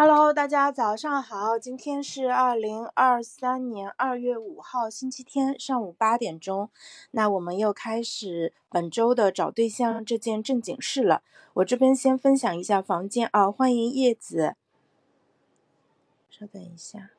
Hello，大家早上好，今天是二零二三年二月五号星期天上午八点钟，那我们又开始本周的找对象这件正经事了。我这边先分享一下房间啊，欢迎叶子，稍等一下。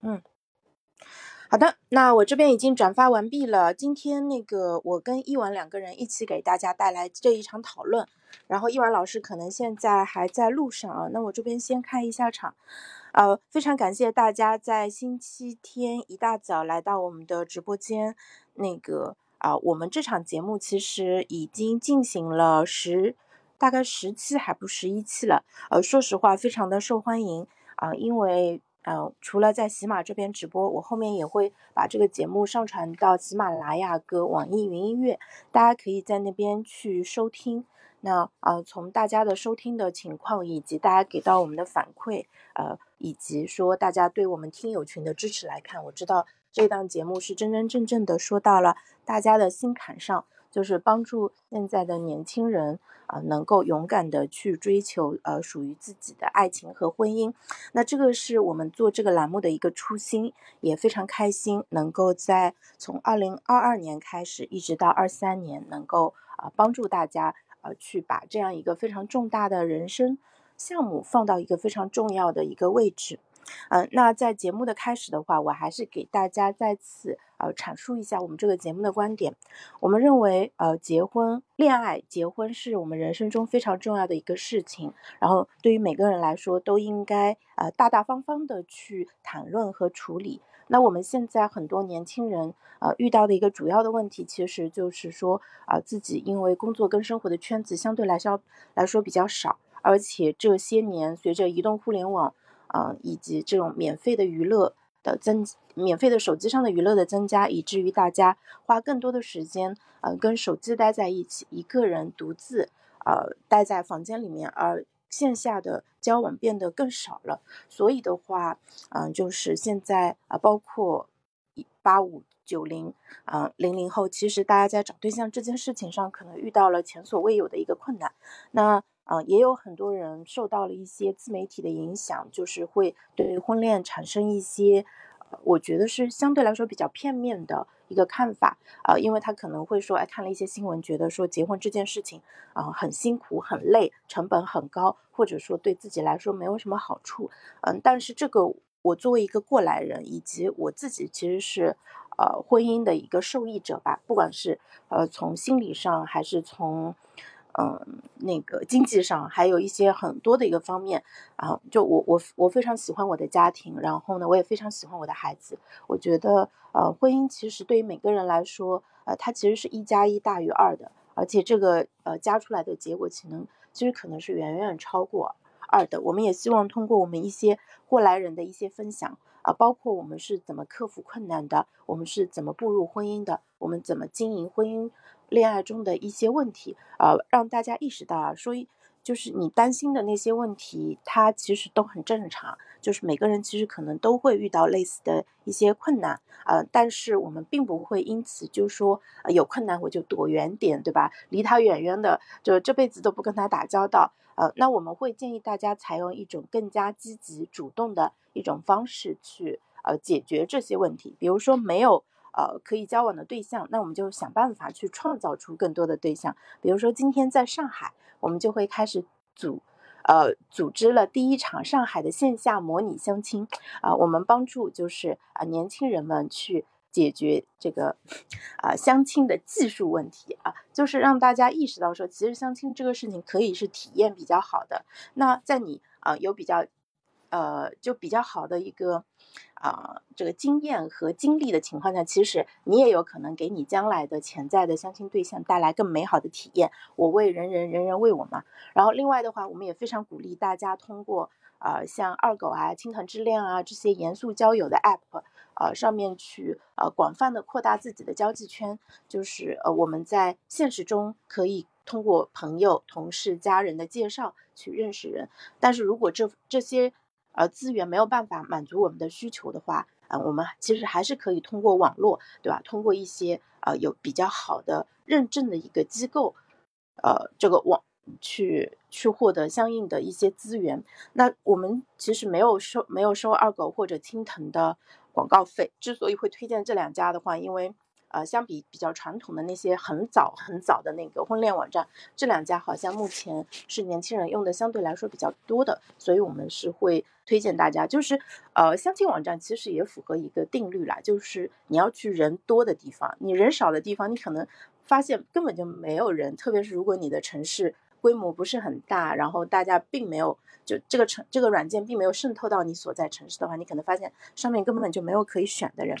嗯，好的，那我这边已经转发完毕了。今天那个我跟一婉两个人一起给大家带来这一场讨论，然后一婉老师可能现在还在路上啊，那我这边先开一下场。呃，非常感谢大家在星期天一大早来到我们的直播间。那个啊，我们这场节目其实已经进行了十，大概十期还不十一期了。呃，说实话，非常的受欢迎啊，因为。嗯，除了在喜马这边直播，我后面也会把这个节目上传到喜马拉雅和网易云音乐，大家可以在那边去收听。那啊，从大家的收听的情况，以及大家给到我们的反馈，呃，以及说大家对我们听友群的支持来看，我知道这档节目是真真正正的说到了大家的心坎上。就是帮助现在的年轻人啊，能够勇敢的去追求呃属于自己的爱情和婚姻。那这个是我们做这个栏目的一个初心，也非常开心能够在从二零二二年开始一直到二三年，能够啊帮助大家呃去把这样一个非常重大的人生项目放到一个非常重要的一个位置。嗯，那在节目的开始的话，我还是给大家再次呃阐述一下我们这个节目的观点。我们认为，呃，结婚、恋爱、结婚是我们人生中非常重要的一个事情。然后，对于每个人来说，都应该呃大大方方的去谈论和处理。那我们现在很多年轻人呃遇到的一个主要的问题，其实就是说啊，自己因为工作跟生活的圈子相对来说来说比较少，而且这些年随着移动互联网。啊，以及这种免费的娱乐的增，免费的手机上的娱乐的增加，以至于大家花更多的时间，呃，跟手机待在一起，一个人独自，呃，待在房间里面，而线下的交往变得更少了。所以的话，嗯，就是现在啊，包括八五九零啊零零后，其实大家在找对象这件事情上，可能遇到了前所未有的一个困难。那啊，也有很多人受到了一些自媒体的影响，就是会对婚恋产生一些，我觉得是相对来说比较片面的一个看法啊，因为他可能会说，哎，看了一些新闻，觉得说结婚这件事情啊很辛苦、很累、成本很高，或者说对自己来说没有什么好处。嗯，但是这个我作为一个过来人，以及我自己其实是呃婚姻的一个受益者吧，不管是呃从心理上还是从。嗯，那个经济上还有一些很多的一个方面啊，就我我我非常喜欢我的家庭，然后呢，我也非常喜欢我的孩子。我觉得呃，婚姻其实对于每个人来说，呃，它其实是一加一大于二的，而且这个呃加出来的结果，可能其实可能是远远超过二的。我们也希望通过我们一些过来人的一些分享啊，包括我们是怎么克服困难的，我们是怎么步入婚姻的，我们怎么经营婚姻。恋爱中的一些问题，呃，让大家意识到啊，说就是你担心的那些问题，它其实都很正常。就是每个人其实可能都会遇到类似的一些困难，呃，但是我们并不会因此就说有困难我就躲远点，对吧？离他远远的，就这辈子都不跟他打交道。呃，那我们会建议大家采用一种更加积极主动的一种方式去呃解决这些问题，比如说没有。呃，可以交往的对象，那我们就想办法去创造出更多的对象。比如说，今天在上海，我们就会开始组，呃，组织了第一场上海的线下模拟相亲。啊，我们帮助就是啊年轻人们去解决这个啊相亲的技术问题啊，就是让大家意识到说，其实相亲这个事情可以是体验比较好的。那在你啊有比较。呃，就比较好的一个啊，这个经验和经历的情况下，其实你也有可能给你将来的潜在的相亲对象带来更美好的体验。我为人人，人人为我嘛。然后另外的话，我们也非常鼓励大家通过呃像二狗啊、青藤之恋啊这些严肃交友的 app，呃上面去呃广泛的扩大自己的交际圈，就是呃我们在现实中可以通过朋友、同事、家人的介绍去认识人，但是如果这这些呃资源没有办法满足我们的需求的话，啊，我们其实还是可以通过网络，对吧？通过一些呃有比较好的认证的一个机构，呃，这个网去去获得相应的一些资源。那我们其实没有收没有收二狗或者青藤的广告费。之所以会推荐这两家的话，因为呃，相比比较传统的那些很早很早的那个婚恋网站，这两家好像目前是年轻人用的相对来说比较多的，所以我们是会。推荐大家就是，呃，相亲网站其实也符合一个定律啦，就是你要去人多的地方，你人少的地方，你可能发现根本就没有人，特别是如果你的城市规模不是很大，然后大家并没有就这个城这个软件并没有渗透到你所在城市的话，你可能发现上面根本就没有可以选的人。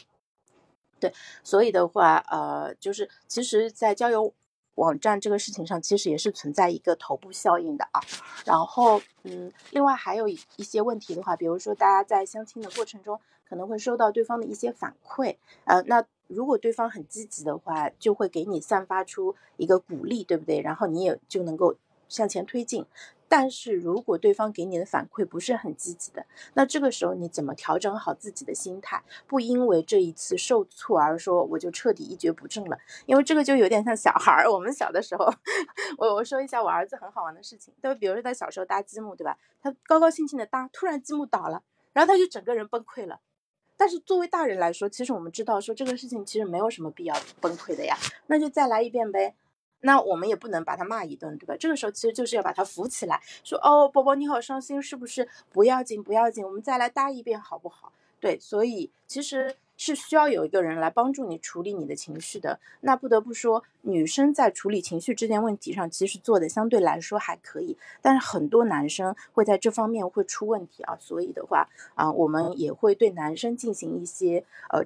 对，所以的话，呃，就是其实，在交友。网站这个事情上，其实也是存在一个头部效应的啊。然后，嗯，另外还有一些问题的话，比如说大家在相亲的过程中，可能会收到对方的一些反馈，呃，那如果对方很积极的话，就会给你散发出一个鼓励，对不对？然后你也就能够向前推进。但是如果对方给你的反馈不是很积极的，那这个时候你怎么调整好自己的心态，不因为这一次受挫而说我就彻底一蹶不振了？因为这个就有点像小孩儿，我们小的时候，我我说一下我儿子很好玩的事情，就比如说他小时候搭积木，对吧？他高高兴兴的搭，突然积木倒了，然后他就整个人崩溃了。但是作为大人来说，其实我们知道说这个事情其实没有什么必要崩溃的呀，那就再来一遍呗。那我们也不能把他骂一顿，对吧？这个时候其实就是要把他扶起来，说哦，宝宝你好伤心，是不是？不要紧，不要紧，我们再来搭一遍，好不好？对，所以其实是需要有一个人来帮助你处理你的情绪的。那不得不说，女生在处理情绪这件问题上，其实做的相对来说还可以，但是很多男生会在这方面会出问题啊。所以的话啊，我们也会对男生进行一些呃。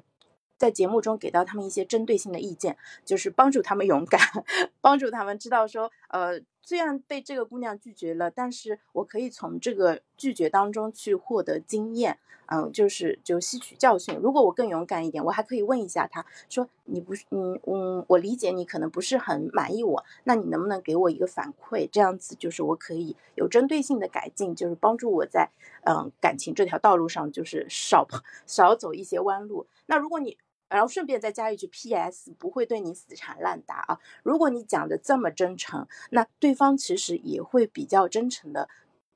在节目中给到他们一些针对性的意见，就是帮助他们勇敢，帮助他们知道说，呃，虽然被这个姑娘拒绝了，但是我可以从这个拒绝当中去获得经验，嗯，就是就吸取教训。如果我更勇敢一点，我还可以问一下他，说你不，嗯嗯，我理解你可能不是很满意我，那你能不能给我一个反馈？这样子就是我可以有针对性的改进，就是帮助我在嗯感情这条道路上就是少 少走一些弯路。那如果你然后顺便再加一句 P.S. 不会对你死缠烂打啊！如果你讲的这么真诚，那对方其实也会比较真诚的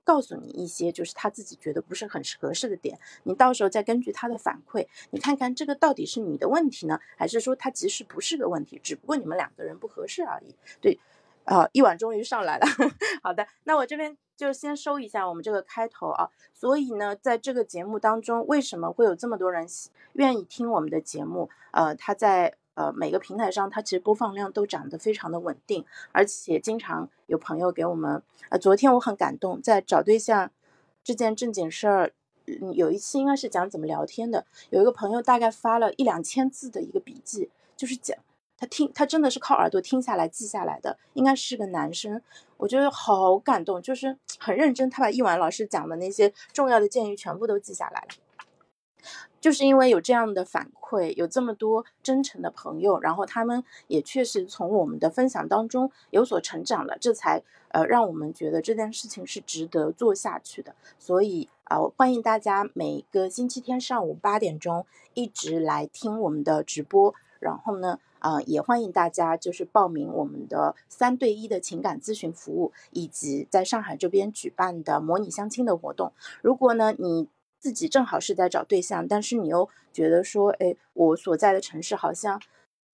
告诉你一些就是他自己觉得不是很合适的点。你到时候再根据他的反馈，你看看这个到底是你的问题呢，还是说他其实不是个问题，只不过你们两个人不合适而已。对。啊，一碗终于上来了。好的，那我这边就先收一下我们这个开头啊。所以呢，在这个节目当中，为什么会有这么多人愿意听我们的节目？呃，它在呃每个平台上，它其实播放量都涨得非常的稳定，而且经常有朋友给我们。呃，昨天我很感动，在找对象这件正经事儿，嗯有一次应该是讲怎么聊天的，有一个朋友大概发了一两千字的一个笔记，就是讲。他听，他真的是靠耳朵听下来记下来的，应该是个男生，我觉得好感动，就是很认真，他把一晚老师讲的那些重要的建议全部都记下来了。就是因为有这样的反馈，有这么多真诚的朋友，然后他们也确实从我们的分享当中有所成长了，这才呃让我们觉得这件事情是值得做下去的。所以啊，欢迎大家每个星期天上午八点钟一直来听我们的直播，然后呢。啊，也欢迎大家就是报名我们的三对一的情感咨询服务，以及在上海这边举办的模拟相亲的活动。如果呢你自己正好是在找对象，但是你又觉得说，哎，我所在的城市好像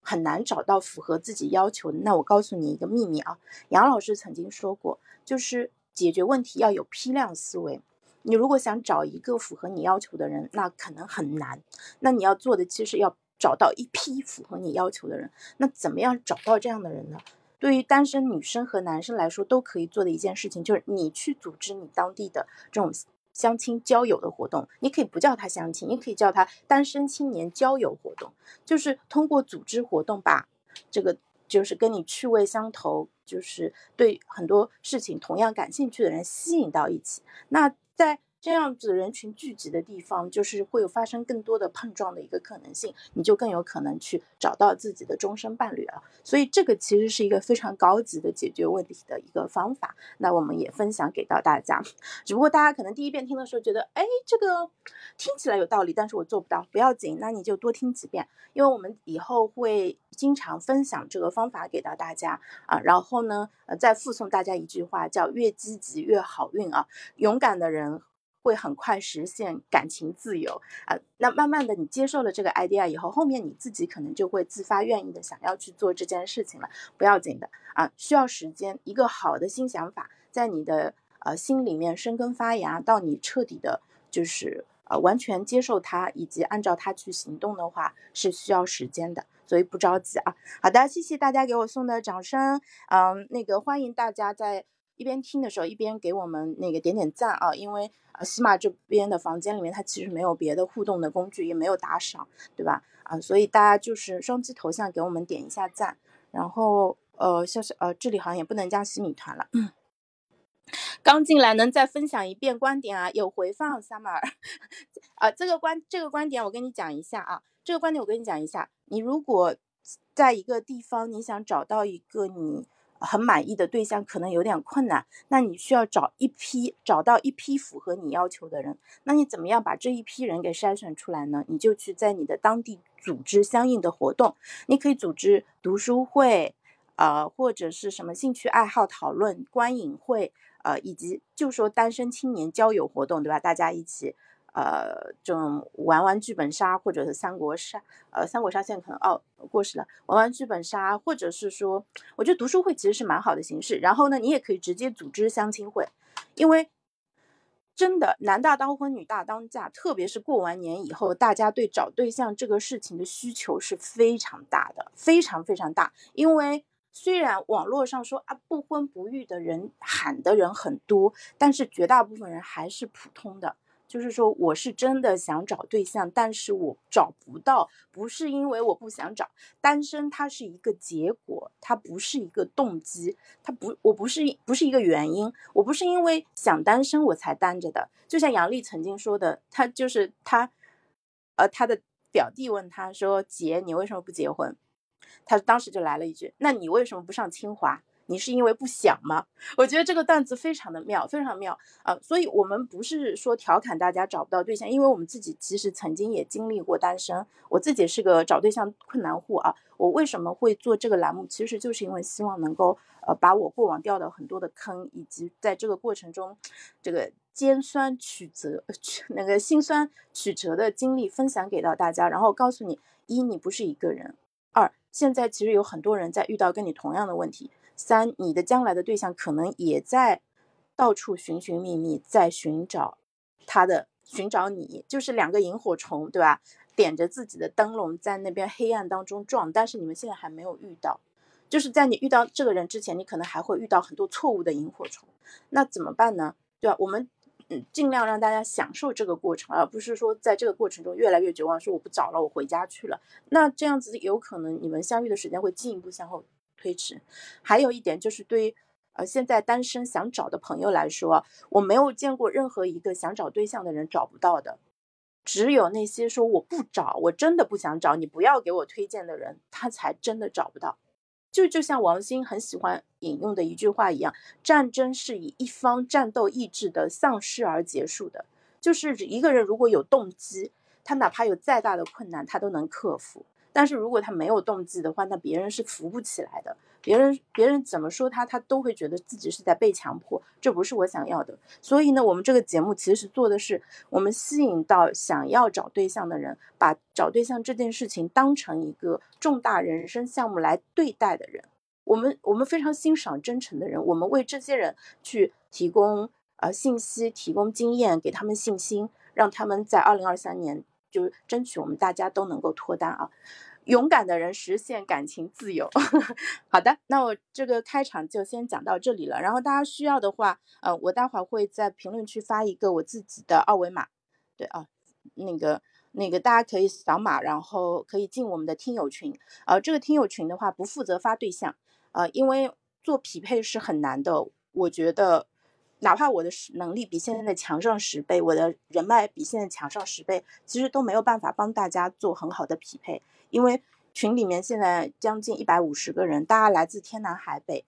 很难找到符合自己要求的，那我告诉你一个秘密啊，杨老师曾经说过，就是解决问题要有批量思维。你如果想找一个符合你要求的人，那可能很难。那你要做的其实要。找到一批符合你要求的人，那怎么样找到这样的人呢？对于单身女生和男生来说都可以做的一件事情，就是你去组织你当地的这种相亲交友的活动。你可以不叫他相亲，你可以叫他单身青年交友活动，就是通过组织活动把这个就是跟你趣味相投，就是对很多事情同样感兴趣的人吸引到一起。那在这样子人群聚集的地方，就是会有发生更多的碰撞的一个可能性，你就更有可能去找到自己的终身伴侣了。所以这个其实是一个非常高级的解决问题的一个方法。那我们也分享给到大家，只不过大家可能第一遍听的时候觉得，哎，这个听起来有道理，但是我做不到，不要紧，那你就多听几遍，因为我们以后会经常分享这个方法给到大家啊。然后呢，呃，再附送大家一句话，叫越积极越好运啊，勇敢的人。会很快实现感情自由啊！那慢慢的，你接受了这个 idea 以后，后面你自己可能就会自发愿意的想要去做这件事情了。不要紧的啊，需要时间。一个好的新想法在你的呃心里面生根发芽，到你彻底的，就是呃完全接受它，以及按照它去行动的话，是需要时间的。所以不着急啊。好的，谢谢大家给我送的掌声。嗯，那个欢迎大家在。一边听的时候，一边给我们那个点点赞啊，因为啊，喜马这边的房间里面它其实没有别的互动的工具，也没有打赏，对吧？啊，所以大家就是双击头像给我们点一下赞，然后呃，像是呃，这里好像也不能加洗米团了。刚进来能再分享一遍观点啊？有回放，summer 啊，这个观这个观点我跟你讲一下啊，这个观点我跟你讲一下，你如果在一个地方，你想找到一个你。很满意的对象可能有点困难，那你需要找一批找到一批符合你要求的人。那你怎么样把这一批人给筛选出来呢？你就去在你的当地组织相应的活动，你可以组织读书会，呃，或者是什么兴趣爱好讨论、观影会，呃，以及就说单身青年交友活动，对吧？大家一起。呃，这种玩玩剧本杀，或者是三国杀，呃，三国杀现在可能哦过时了。玩玩剧本杀，或者是说，我觉得读书会其实是蛮好的形式。然后呢，你也可以直接组织相亲会，因为真的男大当婚，女大当嫁，特别是过完年以后，大家对找对象这个事情的需求是非常大的，非常非常大。因为虽然网络上说啊不婚不育的人喊的人很多，但是绝大部分人还是普通的。就是说，我是真的想找对象，但是我找不到，不是因为我不想找。单身它是一个结果，它不是一个动机，它不，我不是不是一个原因，我不是因为想单身我才单着的。就像杨丽曾经说的，他就是他，呃，他的表弟问他说：“姐，你为什么不结婚？”他当时就来了一句：“那你为什么不上清华？”你是因为不想吗？我觉得这个段子非常的妙，非常妙啊！所以，我们不是说调侃大家找不到对象，因为我们自己其实曾经也经历过单身，我自己是个找对象困难户啊。我为什么会做这个栏目？其实就是因为希望能够呃把我过往掉的很多的坑，以及在这个过程中这个尖酸曲折、那个心酸曲折的经历分享给到大家，然后告诉你：一，你不是一个人；二，现在其实有很多人在遇到跟你同样的问题。三，你的将来的对象可能也在到处寻寻觅觅，在寻找他的寻找你，就是两个萤火虫，对吧？点着自己的灯笼在那边黑暗当中撞，但是你们现在还没有遇到，就是在你遇到这个人之前，你可能还会遇到很多错误的萤火虫，那怎么办呢？对吧？我们嗯尽量让大家享受这个过程，而不是说在这个过程中越来越绝望，说我不找了，我回家去了。那这样子有可能你们相遇的时间会进一步向后。推迟，还有一点就是对于呃现在单身想找的朋友来说，我没有见过任何一个想找对象的人找不到的，只有那些说我不找，我真的不想找，你不要给我推荐的人，他才真的找不到。就就像王兴很喜欢引用的一句话一样，战争是以一方战斗意志的丧失而结束的。就是一个人如果有动机，他哪怕有再大的困难，他都能克服。但是如果他没有动机的话，那别人是扶不起来的。别人别人怎么说他，他都会觉得自己是在被强迫，这不是我想要的。所以呢，我们这个节目其实做的是，我们吸引到想要找对象的人，把找对象这件事情当成一个重大人生项目来对待的人。我们我们非常欣赏真诚的人，我们为这些人去提供呃信息，提供经验，给他们信心，让他们在二零二三年。就争取我们大家都能够脱单啊！勇敢的人实现感情自由。好的，那我这个开场就先讲到这里了。然后大家需要的话，呃，我待会儿会在评论区发一个我自己的二维码。对啊，那个那个大家可以扫码，然后可以进我们的听友群。呃，这个听友群的话不负责发对象，呃，因为做匹配是很难的，我觉得。哪怕我的能力比现在强上十倍，我的人脉比现在强上十倍，其实都没有办法帮大家做很好的匹配，因为群里面现在将近一百五十个人，大家来自天南海北，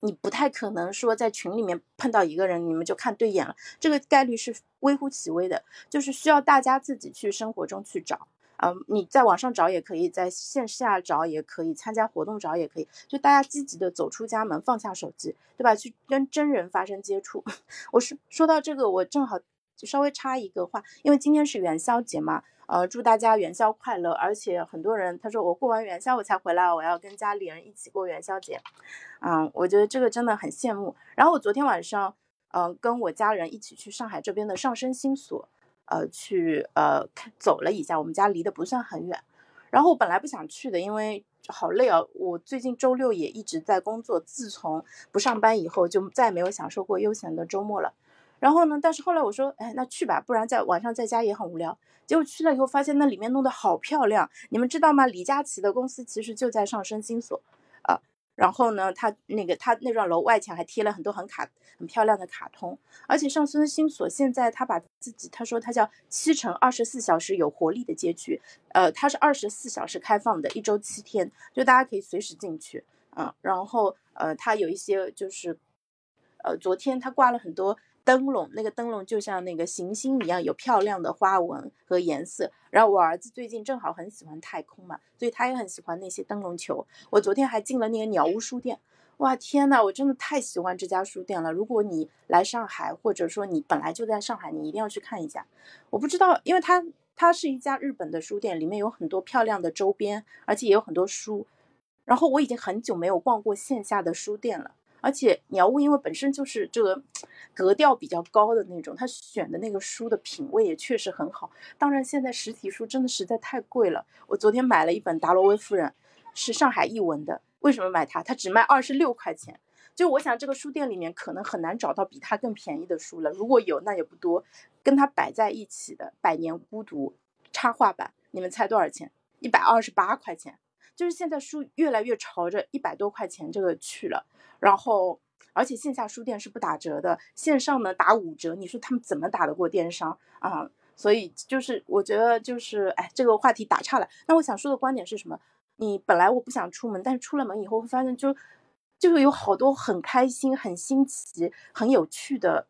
你不太可能说在群里面碰到一个人，你们就看对眼了，这个概率是微乎其微的，就是需要大家自己去生活中去找。嗯，你在网上找也可以，在线下找也可以，参加活动找也可以，就大家积极的走出家门，放下手机，对吧？去跟真人发生接触。我是说到这个，我正好就稍微插一个话，因为今天是元宵节嘛，呃，祝大家元宵快乐。而且很多人他说我过完元宵我才回来，我要跟家里人一起过元宵节。嗯，我觉得这个真的很羡慕。然后我昨天晚上，嗯，跟我家人一起去上海这边的上升星所。呃，去呃看走了一下，我们家离得不算很远。然后我本来不想去的，因为好累啊。我最近周六也一直在工作，自从不上班以后，就再也没有享受过悠闲的周末了。然后呢，但是后来我说，哎，那去吧，不然在晚上在家也很无聊。结果去了以后，发现那里面弄得好漂亮。你们知道吗？李佳琦的公司其实就在上升星所，然后呢，他那个他那幢楼外墙还贴了很多很卡很漂亮的卡通，而且上孙星所现在他把自己他说他叫七乘二十四小时有活力的街区，呃，它是二十四小时开放的，一周七天，就大家可以随时进去，嗯，然后呃，他有一些就是，呃，昨天他挂了很多。灯笼，那个灯笼就像那个行星一样，有漂亮的花纹和颜色。然后我儿子最近正好很喜欢太空嘛，所以他也很喜欢那些灯笼球。我昨天还进了那个鸟屋书店，哇天呐，我真的太喜欢这家书店了。如果你来上海，或者说你本来就在上海，你一定要去看一下。我不知道，因为它它是一家日本的书店，里面有很多漂亮的周边，而且也有很多书。然后我已经很久没有逛过线下的书店了。而且鸟屋因为本身就是这个格调比较高的那种，他选的那个书的品味也确实很好。当然，现在实体书真的实在太贵了。我昨天买了一本《达罗威夫人》，是上海译文的。为什么买它？它只卖二十六块钱。就我想，这个书店里面可能很难找到比它更便宜的书了。如果有，那也不多。跟它摆在一起的《百年孤独》插画版，你们猜多少钱？一百二十八块钱。就是现在书越来越朝着一百多块钱这个去了。然后，而且线下书店是不打折的，线上呢打五折，你说他们怎么打得过电商啊？所以就是我觉得就是，哎，这个话题打岔了。那我想说的观点是什么？你本来我不想出门，但是出了门以后会发现，就就有好多很开心、很新奇、很有趣的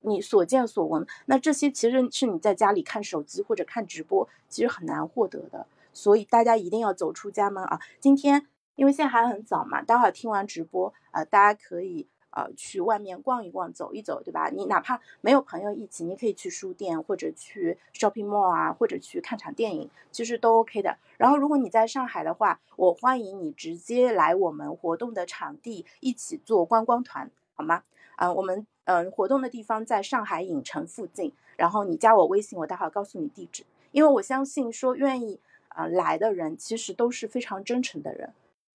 你所见所闻。那这些其实是你在家里看手机或者看直播，其实很难获得的。所以大家一定要走出家门啊！今天。因为现在还很早嘛，待会儿听完直播，呃，大家可以呃去外面逛一逛，走一走，对吧？你哪怕没有朋友一起，你可以去书店或者去 shopping mall 啊，或者去看场电影，其实都 OK 的。然后如果你在上海的话，我欢迎你直接来我们活动的场地一起做观光团，好吗？嗯，我们嗯活动的地方在上海影城附近，然后你加我微信，我待会儿告诉你地址。因为我相信说愿意啊来的人，其实都是非常真诚的人。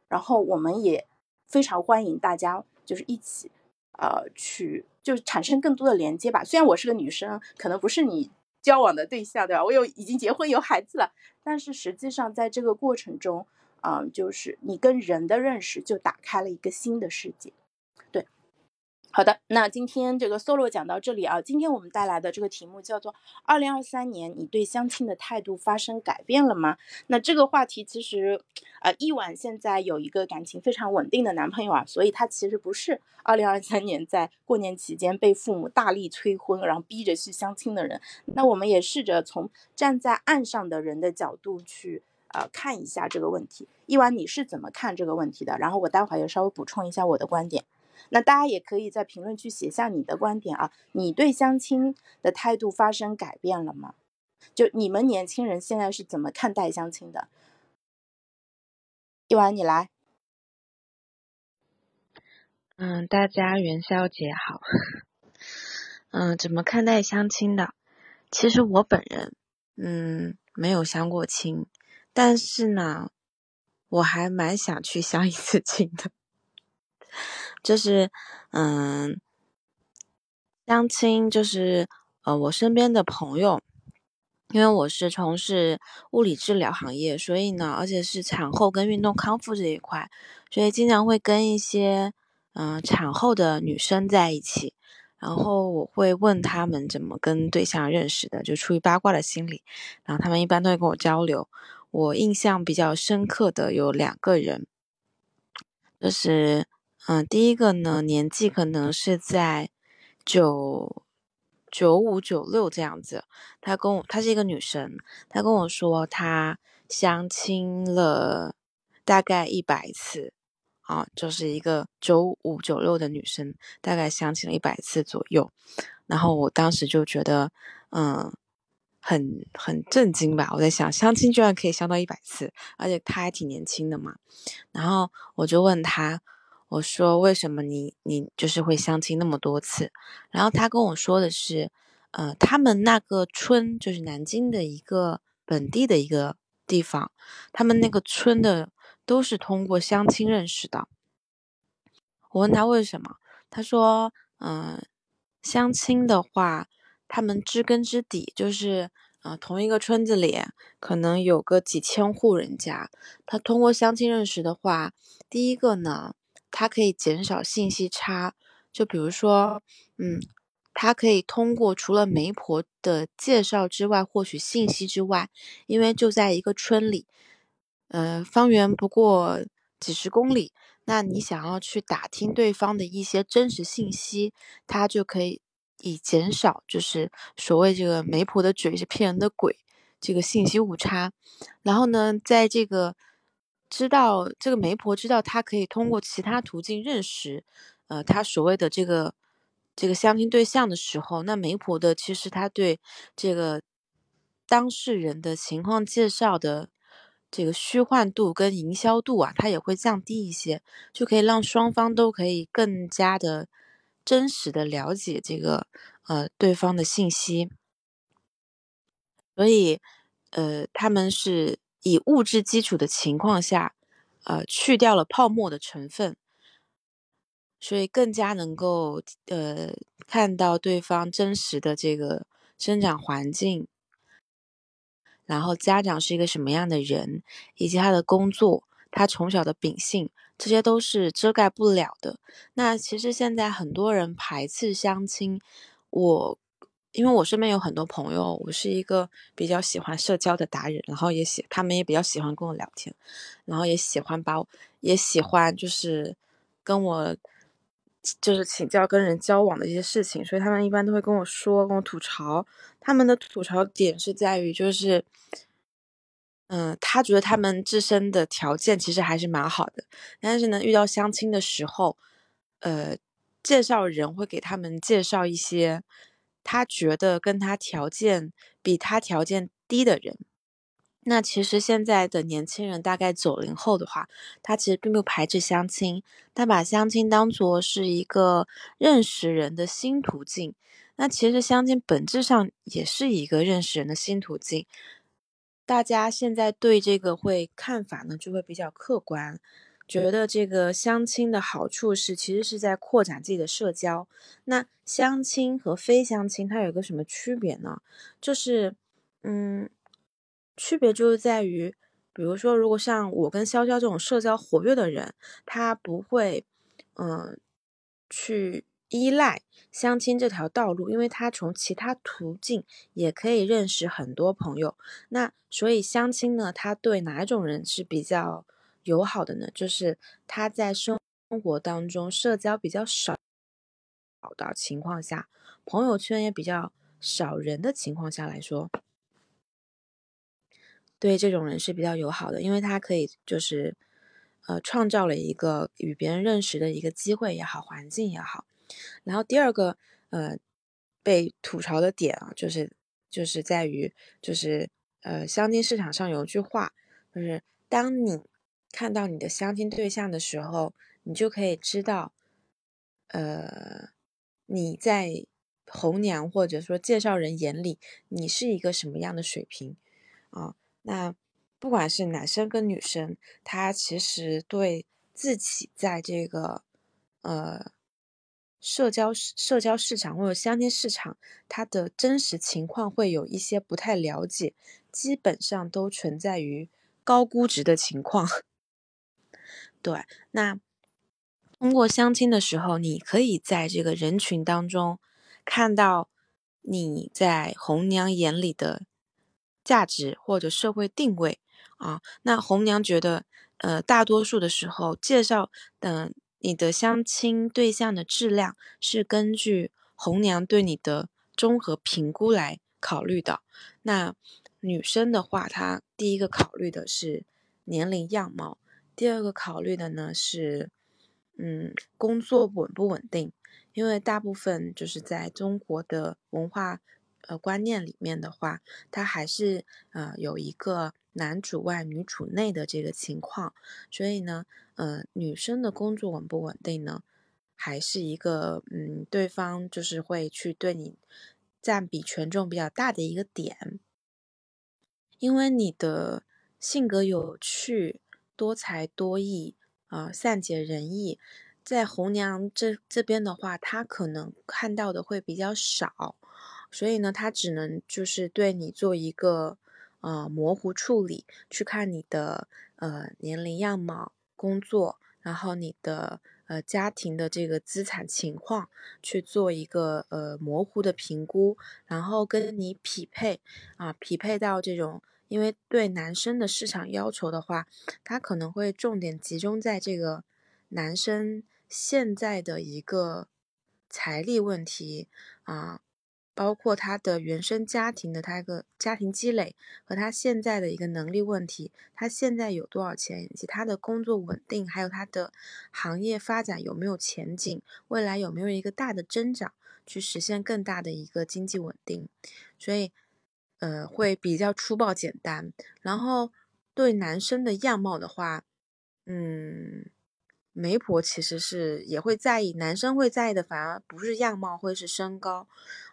然后我们也非常欢迎大家，就是一起，呃，去就产生更多的连接吧。虽然我是个女生，可能不是你交往的对象，对吧？我有已经结婚有孩子了，但是实际上在这个过程中，嗯，就是你跟人的认识就打开了一个新的世界。好的，那今天这个 solo 讲到这里啊。今天我们带来的这个题目叫做“二零二三年你对相亲的态度发生改变了吗？”那这个话题其实，呃，一婉现在有一个感情非常稳定的男朋友啊，所以他其实不是 二零二三年在过年期间被父母大力催婚，然后逼着去相亲的人。那我们也试着从站在岸上的人的角度去呃看一下这个问题。一婉，你是怎么看这个问题的？然后我待会儿也稍微补充一下我的观点。那大家也可以在评论区写下你的观点啊，你对相亲的态度发生改变了吗？就你们年轻人现在是怎么看待相亲的？一晚你来。嗯，大家元宵节好。嗯，怎么看待相亲的？其实我本人，嗯，没有相过亲，但是呢，我还蛮想去相一次亲的。就是，嗯，相亲就是，呃，我身边的朋友，因为我是从事物理治疗行业，所以呢，而且是产后跟运动康复这一块，所以经常会跟一些嗯产后的女生在一起，然后我会问他们怎么跟对象认识的，就出于八卦的心理，然后他们一般都会跟我交流。我印象比较深刻的有两个人，就是嗯第一个呢年纪可能是在九九五九六这样子，她跟我她是一个女生，她跟我说她相亲了大概一百次。啊，就是一个九五九六的女生，大概相亲了一百次左右，然后我当时就觉得，嗯，很很震惊吧。我在想，相亲居然可以相到一百次，而且她还挺年轻的嘛。然后我就问她，我说为什么你你就是会相亲那么多次？然后他跟我说的是，呃，他们那个村就是南京的一个本地的一个地方，他们那个村的。都是通过相亲认识的。我问他为什么，他说：“嗯，相亲的话，他们知根知底，就是啊，同一个村子里可能有个几千户人家。他通过相亲认识的话，第一个呢，他可以减少信息差。就比如说，嗯，它可以通过除了媒婆的介绍之外获取信息之外，因为就在一个村里。”呃，方圆不过几十公里，那你想要去打听对方的一些真实信息，它就可以以减少就是所谓这个媒婆的嘴是骗人的鬼这个信息误差。然后呢，在这个知道这个媒婆知道他可以通过其他途径认识，呃，他所谓的这个这个相亲对象的时候，那媒婆的其实他对这个当事人的情况介绍的。这个虚幻度跟营销度啊，它也会降低一些，就可以让双方都可以更加的真实的了解这个呃对方的信息。所以，呃，他们是以物质基础的情况下，呃，去掉了泡沫的成分，所以更加能够呃看到对方真实的这个生长环境。然后家长是一个什么样的人，以及他的工作，他从小的秉性，这些都是遮盖不了的。那其实现在很多人排斥相亲，我因为我身边有很多朋友，我是一个比较喜欢社交的达人，然后也喜他们也比较喜欢跟我聊天，然后也喜欢把也喜欢就是跟我就是请教跟人交往的一些事情，所以他们一般都会跟我说，跟我吐槽。他们的吐槽点是在于，就是，嗯，他觉得他们自身的条件其实还是蛮好的，但是呢，遇到相亲的时候，呃，介绍人会给他们介绍一些他觉得跟他条件比他条件低的人。那其实现在的年轻人，大概九零后的话，他其实并不排斥相亲，他把相亲当做是一个认识人的新途径。那其实相亲本质上也是一个认识人的新途径。大家现在对这个会看法呢，就会比较客观，觉得这个相亲的好处是，其实是在扩展自己的社交。那相亲和非相亲它有一个什么区别呢？就是，嗯。区别就是在于，比如说，如果像我跟潇潇这种社交活跃的人，他不会，嗯，去依赖相亲这条道路，因为他从其他途径也可以认识很多朋友。那所以相亲呢，他对哪一种人是比较友好的呢？就是他在生活当中社交比较少的情况下，朋友圈也比较少人的情况下来说。对这种人是比较友好的，因为他可以就是，呃，创造了一个与别人认识的一个机会也好，环境也好。然后第二个，呃，被吐槽的点啊，就是就是在于，就是呃，相亲市场上有一句话，就是当你看到你的相亲对象的时候，你就可以知道，呃，你在红娘或者说介绍人眼里，你是一个什么样的水平啊？那不管是男生跟女生，他其实对自己在这个呃社交社交市场或者相亲市场，他的真实情况会有一些不太了解，基本上都存在于高估值的情况。对，那通过相亲的时候，你可以在这个人群当中看到你在红娘眼里的价值或者社会定位啊。那红娘觉得，呃，大多数的时候介绍的你的相亲对象的质量是根据红娘对你的综合评估来考虑的。那女生的话，她第一个考虑的是年龄样貌，第二个考虑的呢是。嗯，工作稳不稳定？因为大部分就是在中国的文化呃观念里面的话，它还是呃有一个男主外女主内的这个情况，所以呢，呃，女生的工作稳不稳定呢，还是一个嗯，对方就是会去对你占比权重比较大的一个点，因为你的性格有趣、多才多艺。啊，善解人意，在红娘这这边的话，她可能看到的会比较少，所以呢，她只能就是对你做一个呃模糊处理，去看你的呃年龄、样貌、工作，然后你的呃家庭的这个资产情况，去做一个呃模糊的评估，然后跟你匹配啊，匹配到这种。因为对男生的市场要求的话，他可能会重点集中在这个男生现在的一个财力问题啊，包括他的原生家庭的他一个家庭积累和他现在的一个能力问题，他现在有多少钱，以及他的工作稳定，还有他的行业发展有没有前景，未来有没有一个大的增长，去实现更大的一个经济稳定，所以。呃，会比较粗暴简单。然后对男生的样貌的话，嗯，媒婆其实是也会在意，男生会在意的反而不是样貌，会是身高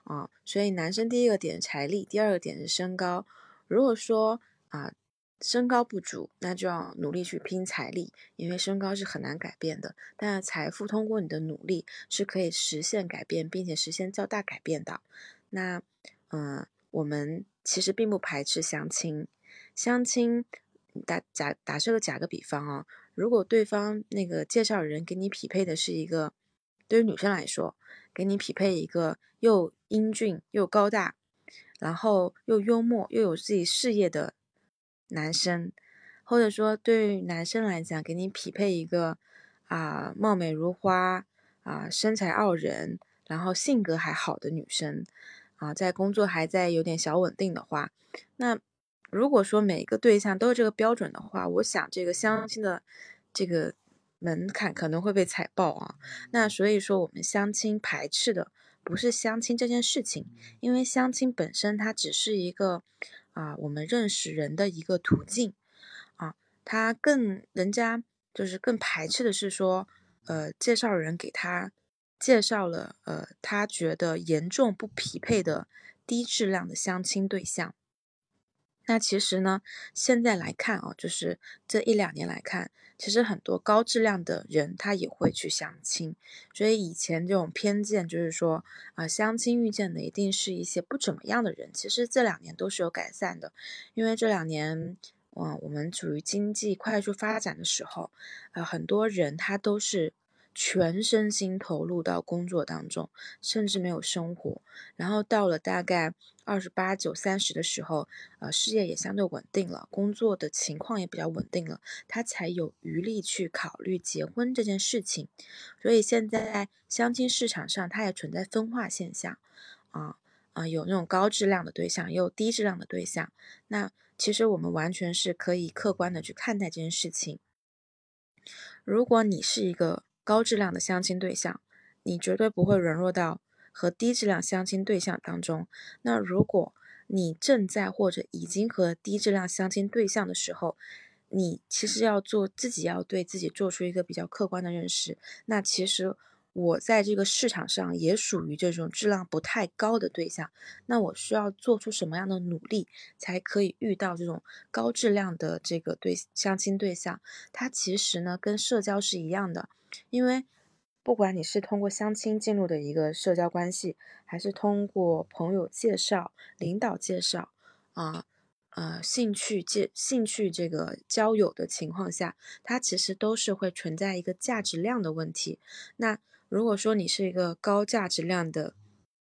啊。所以男生第一个点财力，第二个点是身高。如果说啊身高不足，那就要努力去拼财力，因为身高是很难改变的。但财富通过你的努力是可以实现改变，并且实现较大改变的。那嗯，我们。其实并不排斥相亲，相亲打假打设个假个比方啊，如果对方那个介绍人给你匹配的是一个，对于女生来说，给你匹配一个又英俊又高大，然后又幽默又有自己事业的男生，或者说对于男生来讲，给你匹配一个啊貌美如花啊身材傲人，然后性格还好的女生。啊，在工作还在有点小稳定的话，那如果说每一个对象都是这个标准的话，我想这个相亲的这个门槛可能会被踩爆啊。那所以说，我们相亲排斥的不是相亲这件事情，因为相亲本身它只是一个啊我们认识人的一个途径啊，它更人家就是更排斥的是说，呃，介绍人给他。介绍了呃，他觉得严重不匹配的低质量的相亲对象。那其实呢，现在来看啊，就是这一两年来看，其实很多高质量的人他也会去相亲。所以以前这种偏见就是说啊，相亲遇见的一定是一些不怎么样的人。其实这两年都是有改善的，因为这两年嗯，我们处于经济快速发展的时候，呃，很多人他都是。全身心投入到工作当中，甚至没有生活。然后到了大概二十八九、三十的时候，呃，事业也相对稳定了，工作的情况也比较稳定了，他才有余力去考虑结婚这件事情。所以现在相亲市场上，它也存在分化现象，啊啊，有那种高质量的对象，也有低质量的对象。那其实我们完全是可以客观的去看待这件事情。如果你是一个。高质量的相亲对象，你绝对不会沦落到和低质量相亲对象当中。那如果你正在或者已经和低质量相亲对象的时候，你其实要做自己要对自己做出一个比较客观的认识。那其实我在这个市场上也属于这种质量不太高的对象。那我需要做出什么样的努力，才可以遇到这种高质量的这个对相亲对象？它其实呢跟社交是一样的。因为不管你是通过相亲进入的一个社交关系，还是通过朋友介绍、领导介绍，啊，呃兴趣介兴趣这个交友的情况下，它其实都是会存在一个价值量的问题。那如果说你是一个高价值量的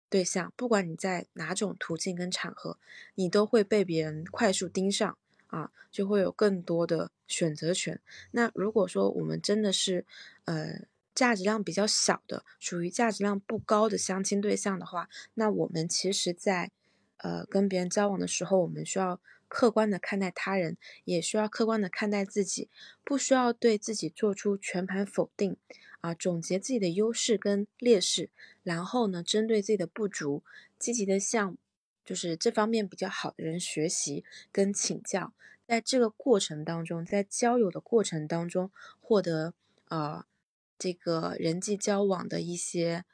对象，不管你在哪种途径跟场合，你都会被别人快速盯上啊，就会有更多的选择权。那如果说我们真的是呃价值量比较小的，属于价值量不高的相亲对象的话，那我们其实，在呃跟别人交往的时候，我们需要客观的看待他人，也需要客观的看待自己，不需要对自己做出全盘否定。啊，总结自己的优势跟劣势，然后呢，针对自己的不足，积极的向就是这方面比较好的人学习跟请教，在这个过程当中，在交友的过程当中，获得呃这个人际交往的一些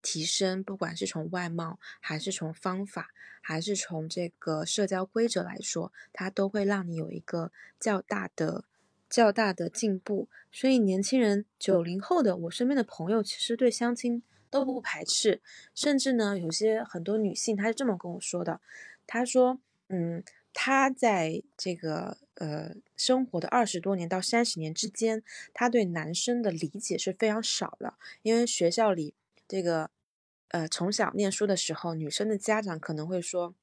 提升，不管是从外貌，还是从方法，还是从这个社交规则来说，它都会让你有一个较大的。较大的进步，所以年轻人九零后的我身边的朋友，其实对相亲都不排斥，甚至呢，有些很多女性她是这么跟我说的，她说，嗯，她在这个呃生活的二十多年到三十年之间，她对男生的理解是非常少的，因为学校里这个呃从小念书的时候，女生的家长可能会说，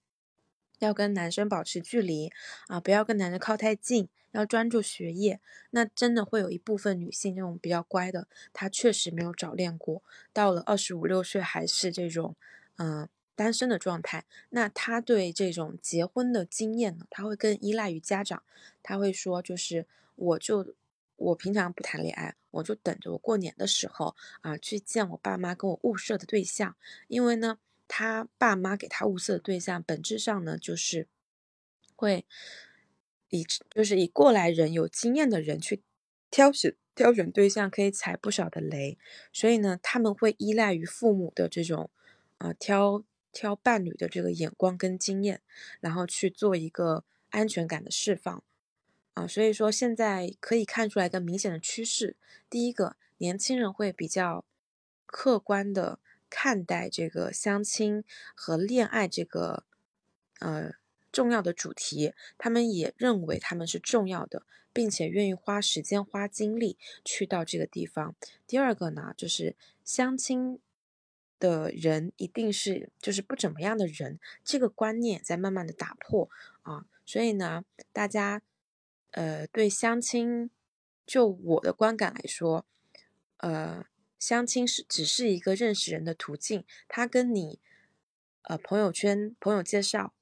要跟男生保持距离啊，不要跟男生靠太近。要专注学业，那真的会有一部分女性那种比较乖的，她确实没有早恋过，到了二十五六岁还是这种，嗯，单身的状态。那她对这种结婚的经验呢，她会更依赖于家长，她会说，就是我就我平常不谈恋爱，我就等着我过年的时候啊去见我爸妈跟我物色的对象，因为呢，他爸妈给他物色的对象本质上呢就是会。以就是以过来人有经验的人去挑选挑选对象，可以踩不少的雷，所以呢，他们会依赖于父母的这种啊挑挑伴侣的这个眼光跟经验，然后去做一个安全感的释放啊。所以说现在可以看出来一个明显的趋势，第一个，年轻人会比较客观的看待这个相亲和恋爱这个呃。重要的主题，他们也认为他们是重要的，并且愿意花时间、花精力去到这个地方。第二个呢，就是相亲的人一定是就是不怎么样的人，这个观念在慢慢的打破啊。所以呢，大家呃对相亲，就我的观感来说，呃，相亲是只是一个认识人的途径，他跟你呃朋友圈朋友介绍。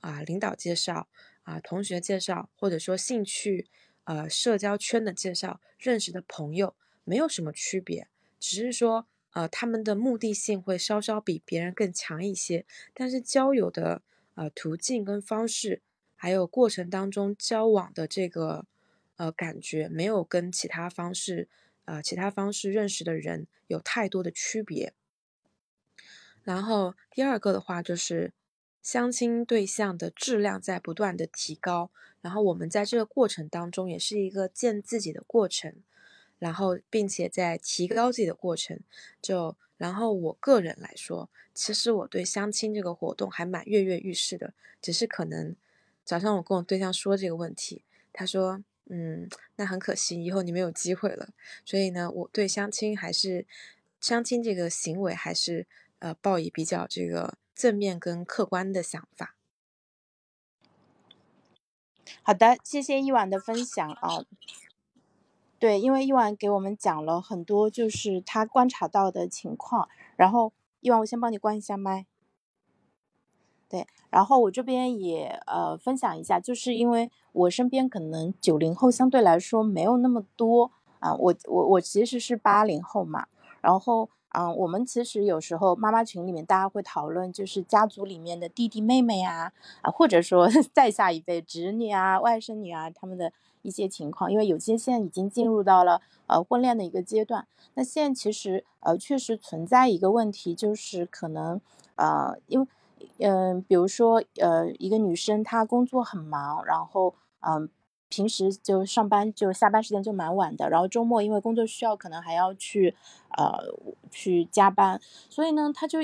啊，领导介绍啊，同学介绍，或者说兴趣，呃，社交圈的介绍，认识的朋友没有什么区别，只是说，呃，他们的目的性会稍稍比别人更强一些，但是交友的呃途径跟方式，还有过程当中交往的这个呃感觉，没有跟其他方式，呃，其他方式认识的人有太多的区别。然后第二个的话就是。相亲对象的质量在不断的提高，然后我们在这个过程当中也是一个见自己的过程，然后并且在提高自己的过程。就然后我个人来说，其实我对相亲这个活动还蛮跃跃欲试的，只是可能早上我跟我对象说这个问题，他说，嗯，那很可惜，以后你没有机会了。所以呢，我对相亲还是相亲这个行为还是呃抱以比较这个。正面跟客观的想法。好的，谢谢一晚的分享啊。对，因为一晚给我们讲了很多，就是他观察到的情况。然后一晚，我先帮你关一下麦。对，然后我这边也呃分享一下，就是因为我身边可能九零后相对来说没有那么多啊，我我我其实是八零后嘛，然后。嗯，我们其实有时候妈妈群里面大家会讨论，就是家族里面的弟弟妹妹啊，啊，或者说 再下一辈侄女啊、外甥女啊，他们的一些情况，因为有些现在已经进入到了呃婚恋的一个阶段。那现在其实呃确实存在一个问题，就是可能呃因为嗯，比如说呃一个女生她工作很忙，然后嗯。平时就上班，就下班时间就蛮晚的，然后周末因为工作需要，可能还要去，呃，去加班，所以呢，她就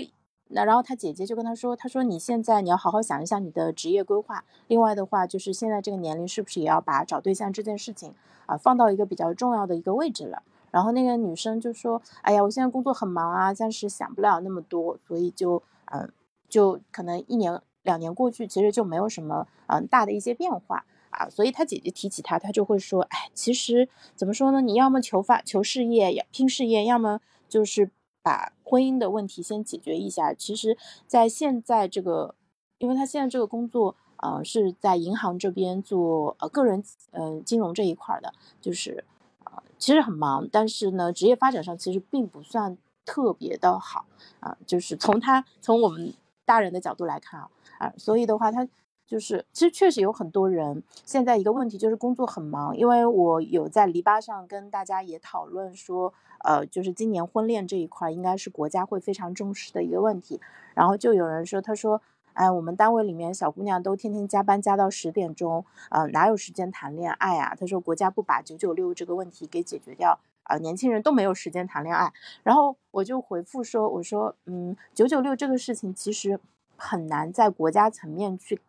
那然后她姐姐就跟她说，她说你现在你要好好想一下你的职业规划。另外的话，就是现在这个年龄是不是也要把找对象这件事情啊放到一个比较重要的一个位置了？然后那个女生就说，哎呀，我现在工作很忙啊，暂时想不了那么多，所以就嗯，就可能一年两年过去，其实就没有什么嗯大的一些变化啊。所以他姐姐提起他，他就会说，哎，其实怎么说呢？你要么求发求事业，要拼事业，要么就是。把婚姻的问题先解决一下。其实，在现在这个，因为他现在这个工作，呃，是在银行这边做呃个人嗯金融这一块的，就是呃其实很忙，但是呢，职业发展上其实并不算特别的好啊。就是从他从我们大人的角度来看啊啊，所以的话，他就是其实确实有很多人现在一个问题就是工作很忙，因为我有在篱笆上跟大家也讨论说。呃，就是今年婚恋这一块，应该是国家会非常重视的一个问题。然后就有人说，他说，哎，我们单位里面小姑娘都天天加班加到十点钟，呃，哪有时间谈恋爱啊？他说，国家不把九九六这个问题给解决掉，年轻人都没有时间谈恋爱。然后我就回复说，我说，嗯，九九六这个事情其实很难在国家层面去，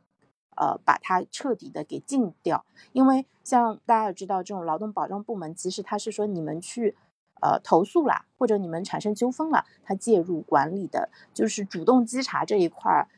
呃，把它彻底的给禁掉，因为像大家也知道，这种劳动保障部门，其实他是说你们去。呃，投诉啦，或者你们产生纠纷了，他介入管理的，就是主动稽查这一块儿，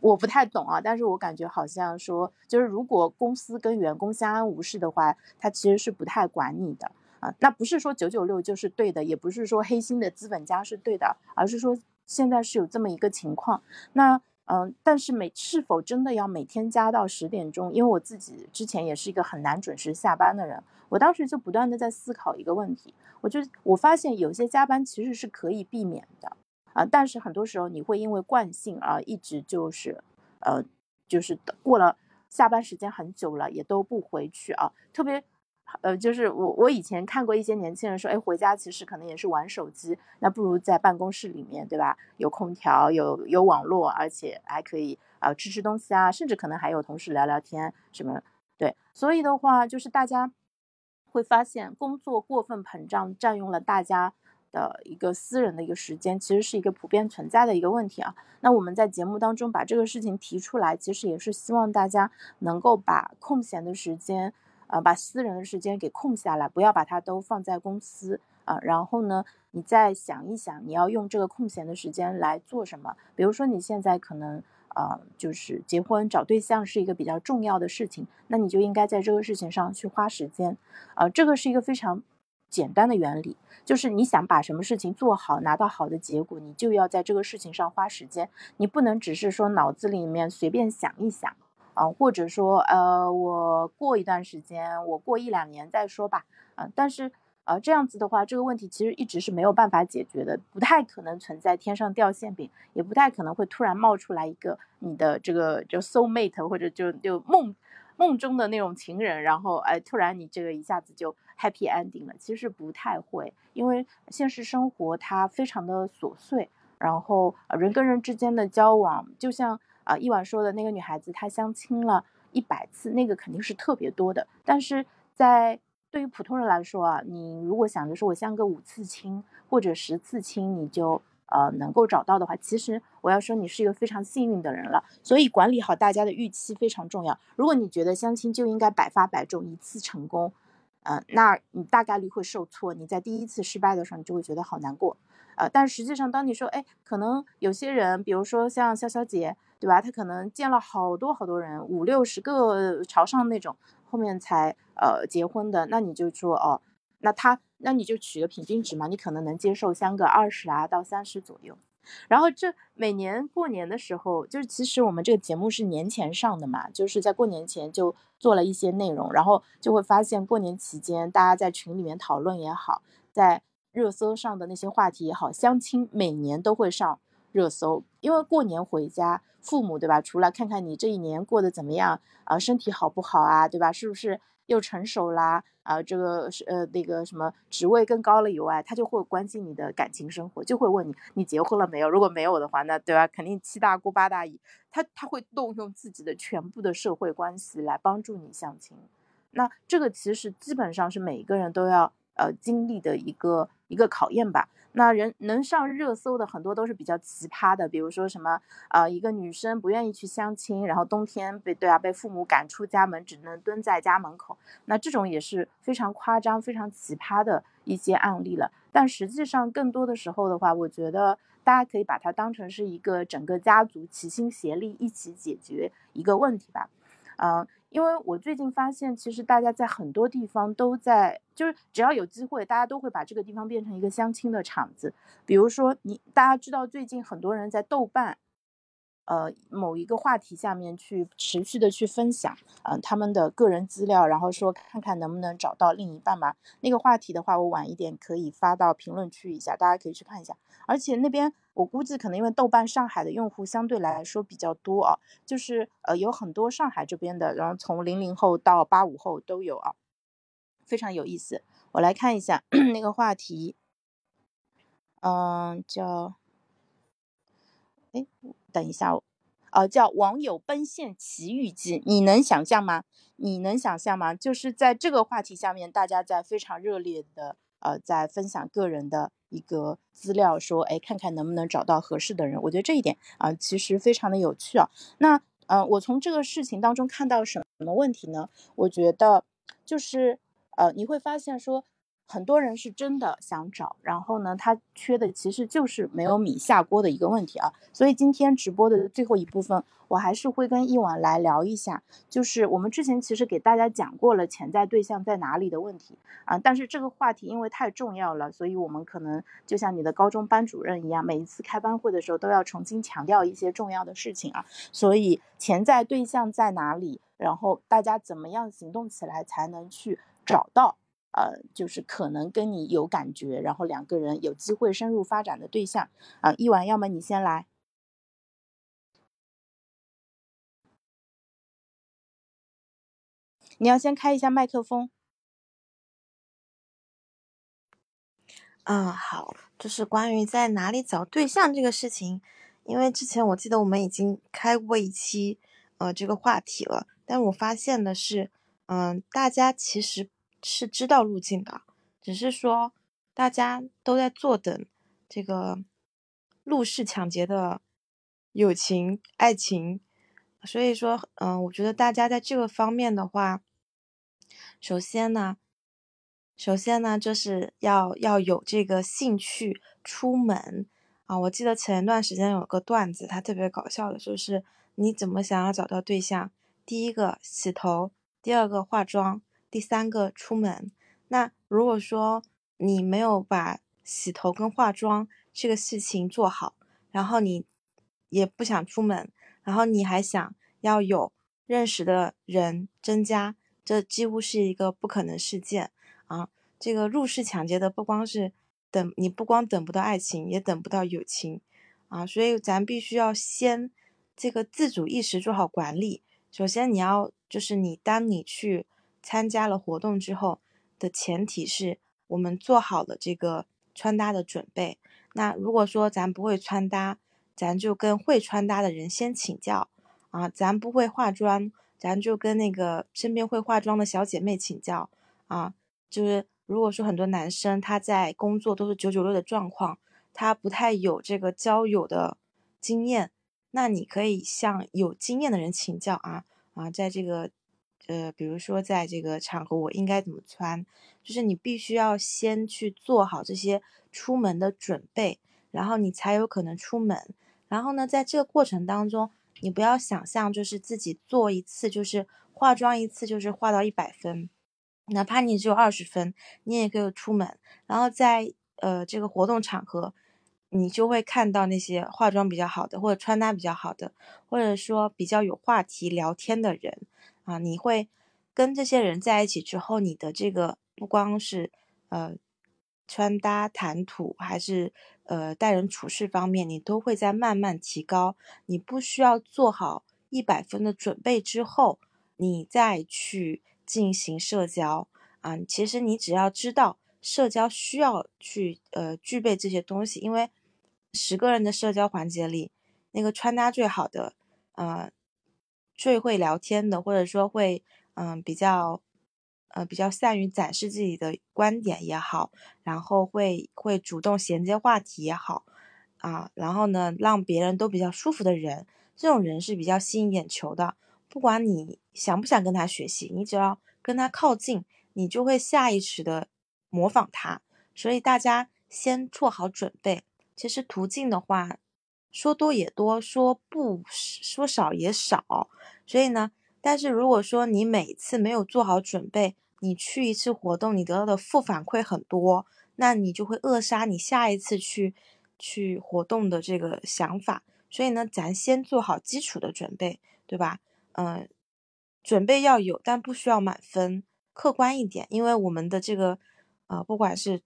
我不太懂啊。但是我感觉好像说，就是如果公司跟员工相安无事的话，他其实是不太管你的啊。那不是说九九六就是对的，也不是说黑心的资本家是对的，而是说现在是有这么一个情况。那嗯，但是每是否真的要每天加到十点钟？因为我自己之前也是一个很难准时下班的人。我当时就不断的在思考一个问题，我就我发现有些加班其实是可以避免的啊，但是很多时候你会因为惯性而一直就是，呃，就是过了下班时间很久了也都不回去啊，特别，呃，就是我我以前看过一些年轻人说，哎，回家其实可能也是玩手机，那不如在办公室里面，对吧？有空调，有有网络，而且还可以啊吃吃东西啊，甚至可能还有同事聊聊天什么，对，所以的话就是大家。会发现工作过分膨胀，占用了大家的一个私人的一个时间，其实是一个普遍存在的一个问题啊。那我们在节目当中把这个事情提出来，其实也是希望大家能够把空闲的时间，呃，把私人的时间给空下来，不要把它都放在公司啊。然后呢，你再想一想，你要用这个空闲的时间来做什么？比如说你现在可能。呃，就是结婚找对象是一个比较重要的事情，那你就应该在这个事情上去花时间。呃，这个是一个非常简单的原理，就是你想把什么事情做好，拿到好的结果，你就要在这个事情上花时间。你不能只是说脑子里面随便想一想，啊，或者说呃，我过一段时间，我过一两年再说吧，啊，但是。呃，这样子的话，这个问题其实一直是没有办法解决的，不太可能存在天上掉馅饼，也不太可能会突然冒出来一个你的这个就 soul mate 或者就就梦梦中的那种情人，然后哎，突然你这个一下子就 happy ending 了，其实不太会，因为现实生活它非常的琐碎，然后人跟人之间的交往，就像啊一晚说的那个女孩子，她相亲了一百次，那个肯定是特别多的，但是在对于普通人来说啊，你如果想着说我相个五次亲或者十次亲，你就呃能够找到的话，其实我要说你是一个非常幸运的人了。所以管理好大家的预期非常重要。如果你觉得相亲就应该百发百中，一次成功，呃，那你大概率会受挫。你在第一次失败的时候，你就会觉得好难过。呃，但实际上，当你说，哎，可能有些人，比如说像潇潇姐，对吧？她可能见了好多好多人，五六十个朝上那种。后面才呃结婚的，那你就说哦，那他那你就取个平均值嘛，你可能能接受相个二十啊到三十左右。然后这每年过年的时候，就是其实我们这个节目是年前上的嘛，就是在过年前就做了一些内容，然后就会发现过年期间大家在群里面讨论也好，在热搜上的那些话题也好，相亲每年都会上。热搜，因为过年回家，父母对吧？除了看看你这一年过得怎么样啊，身体好不好啊，对吧？是不是又成熟啦？啊，这个是呃那个什么职位更高了以外，他就会关心你的感情生活，就会问你你结婚了没有？如果没有的话，那对吧？肯定七大姑八大姨，他他会动用自己的全部的社会关系来帮助你相亲。那这个其实基本上是每一个人都要呃经历的一个一个考验吧。那人能上热搜的很多都是比较奇葩的，比如说什么呃一个女生不愿意去相亲，然后冬天被对啊被父母赶出家门，只能蹲在家门口，那这种也是非常夸张、非常奇葩的一些案例了。但实际上更多的时候的话，我觉得大家可以把它当成是一个整个家族齐心协力一起解决一个问题吧，嗯。因为我最近发现，其实大家在很多地方都在，就是只要有机会，大家都会把这个地方变成一个相亲的场子。比如说，你大家知道，最近很多人在豆瓣。呃，某一个话题下面去持续的去分享，嗯，他们的个人资料，然后说看看能不能找到另一半嘛。那个话题的话，我晚一点可以发到评论区一下，大家可以去看一下。而且那边我估计可能因为豆瓣上海的用户相对来说比较多啊，就是呃有很多上海这边的，然后从零零后到八五后都有啊，非常有意思。我来看一下 那个话题，嗯，叫。哎，等一下，呃，叫网友奔现奇遇记，你能想象吗？你能想象吗？就是在这个话题下面，大家在非常热烈的呃，在分享个人的一个资料，说，哎，看看能不能找到合适的人。我觉得这一点啊，其实非常的有趣啊。那，呃，我从这个事情当中看到什么问题呢？我觉得就是，呃，你会发现说。很多人是真的想找，然后呢，他缺的其实就是没有米下锅的一个问题啊。所以今天直播的最后一部分，我还是会跟一晚来聊一下，就是我们之前其实给大家讲过了潜在对象在哪里的问题啊。但是这个话题因为太重要了，所以我们可能就像你的高中班主任一样，每一次开班会的时候都要重新强调一些重要的事情啊。所以潜在对象在哪里，然后大家怎么样行动起来才能去找到？呃，就是可能跟你有感觉，然后两个人有机会深入发展的对象啊。一晚，要么你先来，你要先开一下麦克风。嗯，好，就是关于在哪里找对象这个事情，因为之前我记得我们已经开过一期呃这个话题了，但我发现的是，嗯，大家其实。是知道路径的，只是说大家都在坐等这个陆氏抢劫的友情爱情，所以说，嗯，我觉得大家在这个方面的话，首先呢，首先呢，就是要要有这个兴趣出门啊。我记得前一段时间有个段子，它特别搞笑的，就是你怎么想要找到对象，第一个洗头，第二个化妆。第三个出门，那如果说你没有把洗头跟化妆这个事情做好，然后你也不想出门，然后你还想要有认识的人增加，这几乎是一个不可能事件啊！这个入室抢劫的不光是等你不光等不到爱情，也等不到友情啊！所以咱必须要先这个自主意识做好管理。首先你要就是你当你去。参加了活动之后的前提是我们做好了这个穿搭的准备。那如果说咱不会穿搭，咱就跟会穿搭的人先请教啊。咱不会化妆，咱就跟那个身边会化妆的小姐妹请教啊。就是如果说很多男生他在工作都是九九六的状况，他不太有这个交友的经验，那你可以向有经验的人请教啊啊，在这个。呃，比如说在这个场合我应该怎么穿，就是你必须要先去做好这些出门的准备，然后你才有可能出门。然后呢，在这个过程当中，你不要想象就是自己做一次就是化妆一次就是化到一百分，哪怕你只有二十分，你也可以出门。然后在呃这个活动场合，你就会看到那些化妆比较好的，或者穿搭比较好的，或者说比较有话题聊天的人。啊，你会跟这些人在一起之后，你的这个不光是呃穿搭谈吐，还是呃待人处事方面，你都会在慢慢提高。你不需要做好一百分的准备之后，你再去进行社交啊。其实你只要知道社交需要去呃具备这些东西，因为十个人的社交环节里，那个穿搭最好的呃。最会聊天的，或者说会嗯比较呃比较善于展示自己的观点也好，然后会会主动衔接话题也好，啊，然后呢让别人都比较舒服的人，这种人是比较吸引眼球的。不管你想不想跟他学习，你只要跟他靠近，你就会下意识的模仿他。所以大家先做好准备。其实途径的话，说多也多，说不说少也少。所以呢，但是如果说你每次没有做好准备，你去一次活动，你得到的负反馈很多，那你就会扼杀你下一次去去活动的这个想法。所以呢，咱先做好基础的准备，对吧？嗯，准备要有，但不需要满分，客观一点，因为我们的这个，呃，不管是，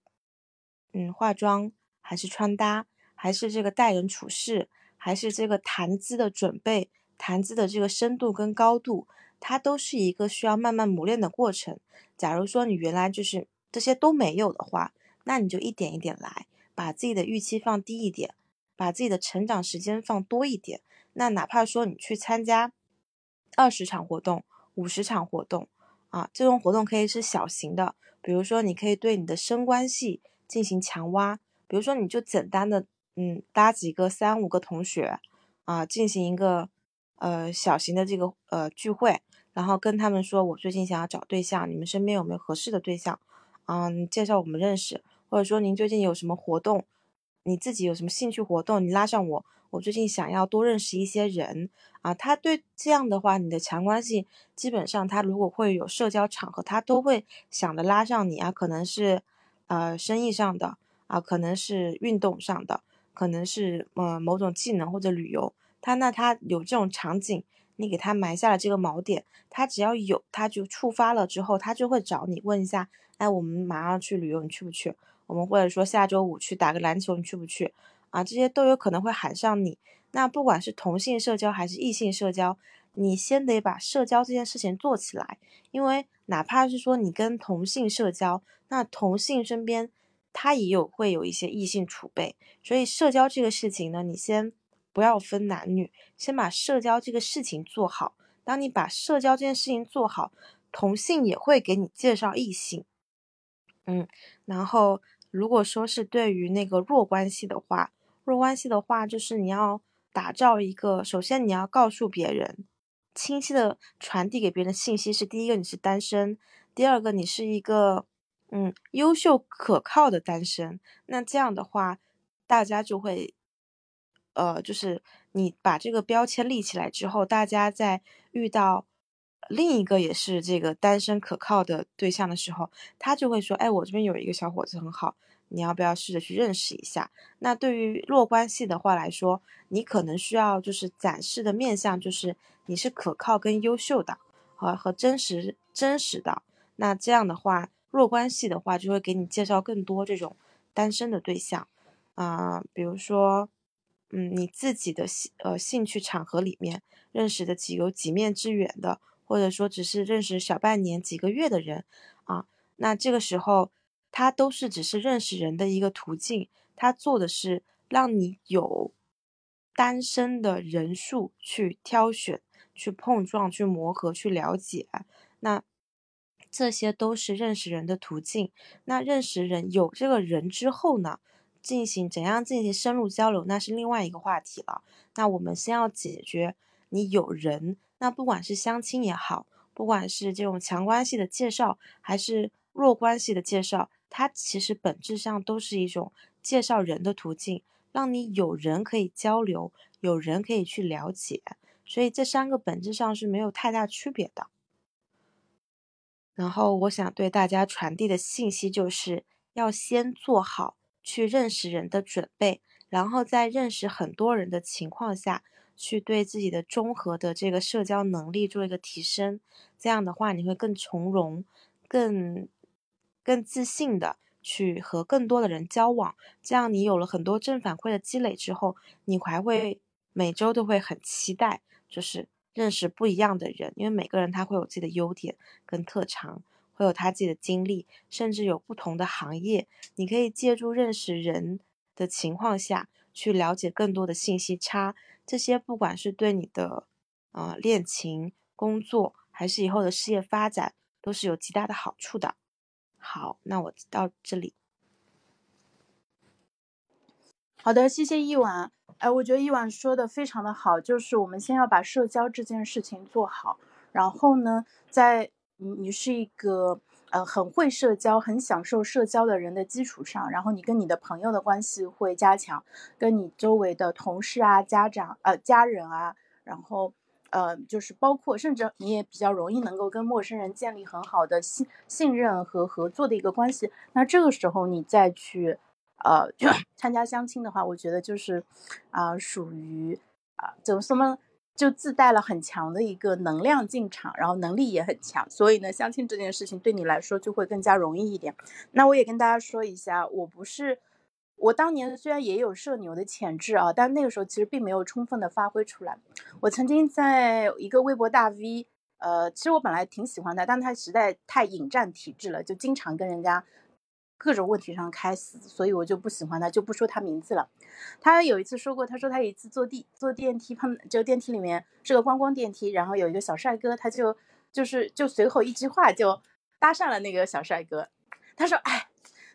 嗯，化妆还是穿搭，还是这个待人处事，还是这个谈资的准备，谈资的这个深度跟高度，它都是一个需要慢慢磨练的过程。假如说你原来就是这些都没有的话，那你就一点一点来，把自己的预期放低一点，把自己的成长时间放多一点。那哪怕说你去参加。二十场活动，五十场活动，啊，这种活动可以是小型的，比如说你可以对你的深关系进行强挖，比如说你就简单的，嗯，搭几个三五个同学，啊，进行一个呃小型的这个呃聚会，然后跟他们说，我最近想要找对象，你们身边有没有合适的对象？嗯，介绍我们认识，或者说您最近有什么活动，你自己有什么兴趣活动，你拉上我。我最近想要多认识一些人啊，他对这样的话，你的强关系基本上他如果会有社交场合，他都会想着拉上你啊，可能是呃生意上的啊，可能是运动上的，可能是呃某种技能或者旅游，他那他有这种场景，你给他埋下了这个锚点，他只要有他就触发了之后，他就会找你问一下，哎，我们马上去旅游，你去不去？我们或者说下周五去打个篮球，你去不去？啊，这些都有可能会喊上你。那不管是同性社交还是异性社交，你先得把社交这件事情做起来。因为哪怕是说你跟同性社交，那同性身边他也有会有一些异性储备。所以社交这个事情呢，你先不要分男女，先把社交这个事情做好。当你把社交这件事情做好，同性也会给你介绍异性。嗯，然后如果说是对于那个弱关系的话，弱关系的话，就是你要打造一个，首先你要告诉别人，清晰的传递给别人的信息是：第一个你是单身，第二个你是一个嗯优秀可靠的单身。那这样的话，大家就会，呃，就是你把这个标签立起来之后，大家在遇到另一个也是这个单身可靠的对象的时候，他就会说：哎，我这边有一个小伙子很好。你要不要试着去认识一下？那对于弱关系的话来说，你可能需要就是展示的面相，就是你是可靠跟优秀的，和和真实真实的。那这样的话，弱关系的话就会给你介绍更多这种单身的对象啊，比如说，嗯，你自己的兴呃兴趣场合里面认识的几有几面之缘的，或者说只是认识小半年几个月的人啊，那这个时候。他都是只是认识人的一个途径，他做的是让你有单身的人数去挑选、去碰撞、去磨合、去了解。那这些都是认识人的途径。那认识人有这个人之后呢，进行怎样进行深入交流，那是另外一个话题了。那我们先要解决你有人，那不管是相亲也好，不管是这种强关系的介绍，还是弱关系的介绍。它其实本质上都是一种介绍人的途径，让你有人可以交流，有人可以去了解，所以这三个本质上是没有太大区别的。然后我想对大家传递的信息就是要先做好去认识人的准备，然后在认识很多人的情况下去对自己的综合的这个社交能力做一个提升，这样的话你会更从容，更。更自信的去和更多的人交往，这样你有了很多正反馈的积累之后，你还会每周都会很期待，就是认识不一样的人，因为每个人他会有自己的优点跟特长，会有他自己的经历，甚至有不同的行业，你可以借助认识人的情况下去了解更多的信息差，这些不管是对你的呃恋情、工作，还是以后的事业发展。都是有极大的好处的。好，那我到这里。好的，谢谢一婉。哎，我觉得一婉说的非常的好，就是我们先要把社交这件事情做好，然后呢，在你你是一个呃很会社交、很享受社交的人的基础上，然后你跟你的朋友的关系会加强，跟你周围的同事啊、家长呃家人啊，然后呃就是包括甚至你也比较容易能够跟陌生人建立很好的信信任和合作的一个关系。那这个时候你再去。呃，就参加相亲的话，我觉得就是，啊，属于啊，怎么说呢，就自带了很强的一个能量进场，然后能力也很强，所以呢，相亲这件事情对你来说就会更加容易一点。那我也跟大家说一下，我不是，我当年虽然也有社牛的潜质啊，但那个时候其实并没有充分的发挥出来。我曾经在一个微博大 V，呃，其实我本来挺喜欢他，但他实在太引战体质了，就经常跟人家。各种问题上开撕，所以我就不喜欢他，就不说他名字了。他有一次说过，他说他有一次坐地坐电梯碰，就电梯里面是个观光电梯，然后有一个小帅哥，他就就是就随口一句话就搭上了那个小帅哥。他说：“哎，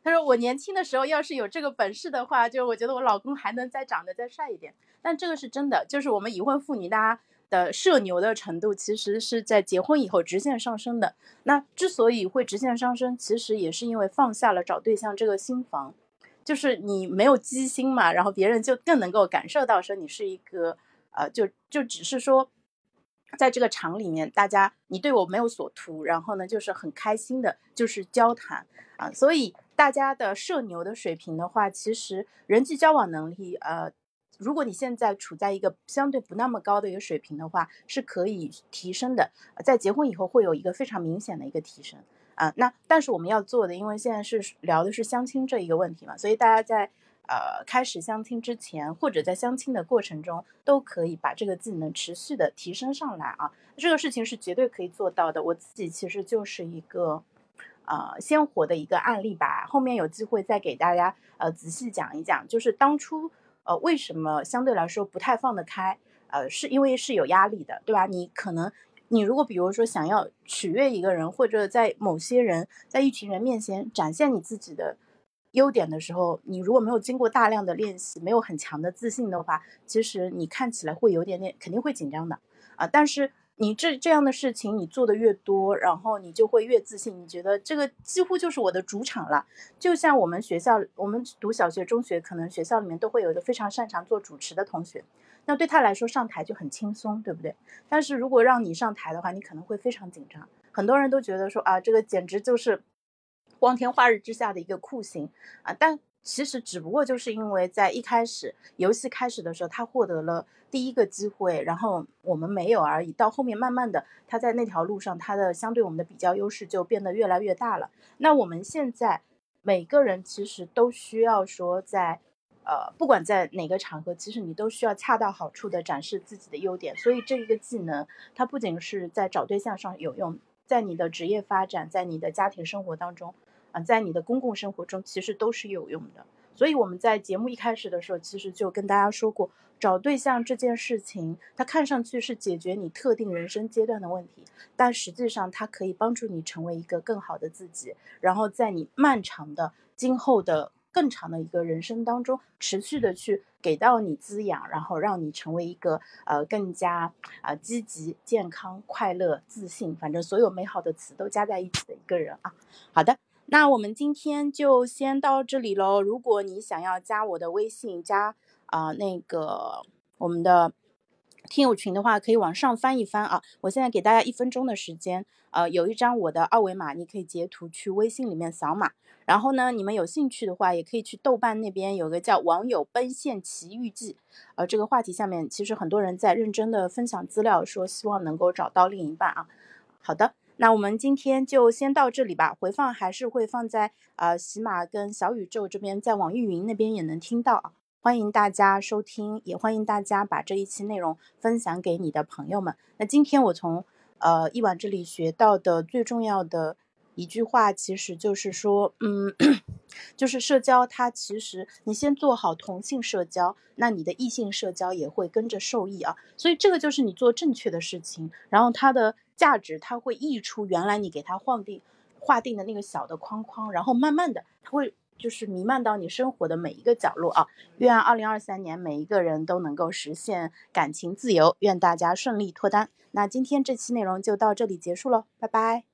他说我年轻的时候要是有这个本事的话，就我觉得我老公还能再长得再帅一点。”但这个是真的，就是我们已婚妇女大家。的社牛的程度其实是在结婚以后直线上升的。那之所以会直线上升，其实也是因为放下了找对象这个心防，就是你没有机心嘛，然后别人就更能够感受到说你是一个呃，就就只是说，在这个场里面，大家你对我没有所图，然后呢就是很开心的，就是交谈啊，所以大家的社牛的水平的话，其实人际交往能力呃。如果你现在处在一个相对不那么高的一个水平的话，是可以提升的。在结婚以后会有一个非常明显的一个提升啊。那但是我们要做的，因为现在是聊的是相亲这一个问题嘛，所以大家在呃开始相亲之前，或者在相亲的过程中，都可以把这个技能持续的提升上来啊。这个事情是绝对可以做到的。我自己其实就是一个呃鲜活的一个案例吧。后面有机会再给大家呃仔细讲一讲，就是当初。呃，为什么相对来说不太放得开？呃，是因为是有压力的，对吧？你可能，你如果比如说想要取悦一个人，或者在某些人在一群人面前展现你自己的优点的时候，你如果没有经过大量的练习，没有很强的自信的话，其实你看起来会有点点，肯定会紧张的啊。但是。你这这样的事情你做的越多，然后你就会越自信。你觉得这个几乎就是我的主场了。就像我们学校，我们读小学、中学，可能学校里面都会有一个非常擅长做主持的同学，那对他来说上台就很轻松，对不对？但是如果让你上台的话，你可能会非常紧张。很多人都觉得说啊，这个简直就是光天化日之下的一个酷刑啊，但。其实只不过就是因为在一开始游戏开始的时候，他获得了第一个机会，然后我们没有而已。到后面慢慢的，他在那条路上，他的相对我们的比较优势就变得越来越大了。那我们现在每个人其实都需要说，在呃不管在哪个场合，其实你都需要恰到好处的展示自己的优点。所以这一个技能，它不仅是在找对象上有用，在你的职业发展，在你的家庭生活当中。啊，在你的公共生活中，其实都是有用的。所以我们在节目一开始的时候，其实就跟大家说过，找对象这件事情，它看上去是解决你特定人生阶段的问题，但实际上它可以帮助你成为一个更好的自己，然后在你漫长的今后的更长的一个人生当中，持续的去给到你滋养，然后让你成为一个呃更加啊积极、健康、快乐、自信，反正所有美好的词都加在一起的一个人啊。好的。那我们今天就先到这里喽。如果你想要加我的微信，加啊那个我们的听友群的话，可以往上翻一翻啊。我现在给大家一分钟的时间，呃，有一张我的二维码，你可以截图去微信里面扫码。然后呢，你们有兴趣的话，也可以去豆瓣那边有个叫《网友奔现奇遇记》，呃，这个话题下面其实很多人在认真的分享资料，说希望能够找到另一半啊。好的。那我们今天就先到这里吧，回放还是会放在呃喜马跟小宇宙这边，在网易云那边也能听到啊，欢迎大家收听，也欢迎大家把这一期内容分享给你的朋友们。那今天我从呃一晚这里学到的最重要的一句话，其实就是说，嗯，就是社交它其实你先做好同性社交，那你的异性社交也会跟着受益啊，所以这个就是你做正确的事情，然后它的。价值，它会溢出原来你给它划定划定的那个小的框框，然后慢慢的，它会就是弥漫到你生活的每一个角落啊。愿二零二三年每一个人都能够实现感情自由，愿大家顺利脱单。那今天这期内容就到这里结束喽，拜拜。